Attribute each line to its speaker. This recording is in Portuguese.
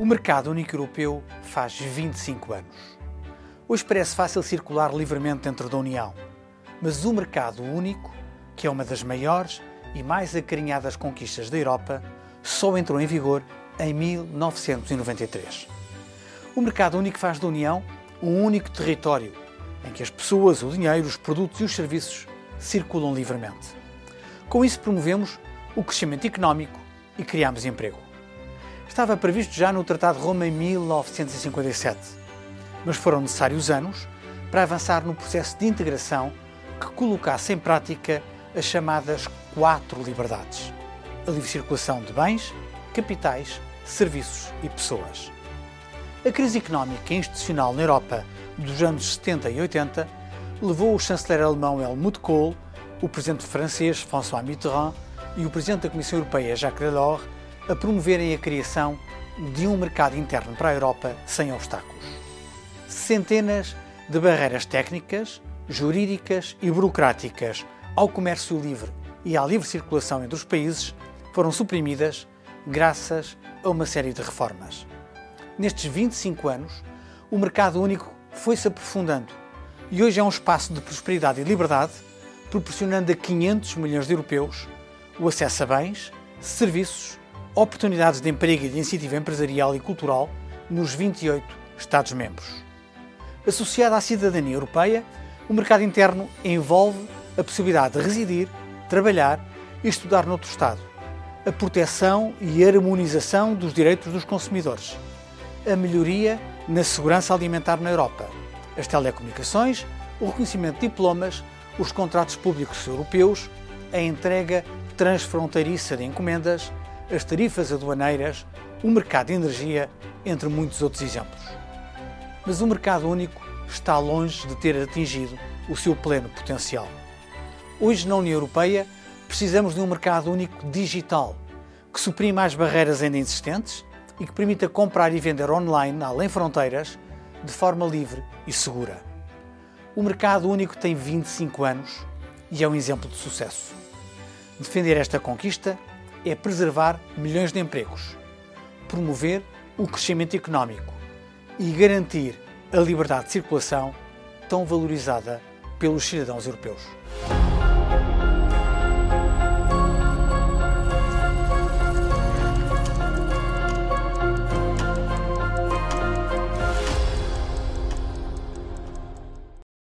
Speaker 1: mercado único europeu faz 25 anos. Hoje parece fácil circular livremente dentro da União, mas o mercado único, que é uma das maiores e mais acarinhadas conquistas da Europa, só entrou em vigor em 1993. O mercado único faz da União um único território em que as pessoas, o dinheiro, os produtos e os serviços circulam livremente. Com isso, promovemos o crescimento económico e criamos emprego. Estava previsto já no Tratado de Roma em 1957, mas foram necessários anos para avançar no processo de integração que colocasse em prática as chamadas quatro liberdades: a livre circulação de bens, capitais, serviços e pessoas. A crise económica e institucional na Europa dos anos 70 e 80 levou o chanceler alemão Helmut Kohl, o presidente francês François Mitterrand e o presidente da Comissão Europeia Jacques Delors a promoverem a criação de um mercado interno para a Europa sem obstáculos. Centenas de barreiras técnicas, jurídicas e burocráticas ao comércio livre e à livre circulação entre os países foram suprimidas graças a uma série de reformas. Nestes 25 anos, o mercado único foi-se aprofundando e hoje é um espaço de prosperidade e liberdade, proporcionando a 500 milhões de europeus o acesso a bens, serviços, oportunidades de emprego e de iniciativa empresarial e cultural nos 28 Estados-membros. Associado à cidadania europeia, o mercado interno envolve a possibilidade de residir, trabalhar e estudar noutro Estado, a proteção e harmonização dos direitos dos consumidores, a melhoria na segurança alimentar na Europa, as telecomunicações, o reconhecimento de diplomas, os contratos públicos europeus, a entrega transfronteiriça de encomendas, as tarifas aduaneiras, o mercado de energia, entre muitos outros exemplos. Mas o mercado único está longe de ter atingido o seu pleno potencial. Hoje, na União Europeia, precisamos de um mercado único digital que suprima as barreiras ainda existentes e que permita comprar e vender online, além fronteiras, de forma livre e segura. O mercado único tem 25 anos e é um exemplo de sucesso. Defender esta conquista é preservar milhões de empregos, promover o crescimento económico e garantir a liberdade de circulação tão valorizada pelos cidadãos europeus.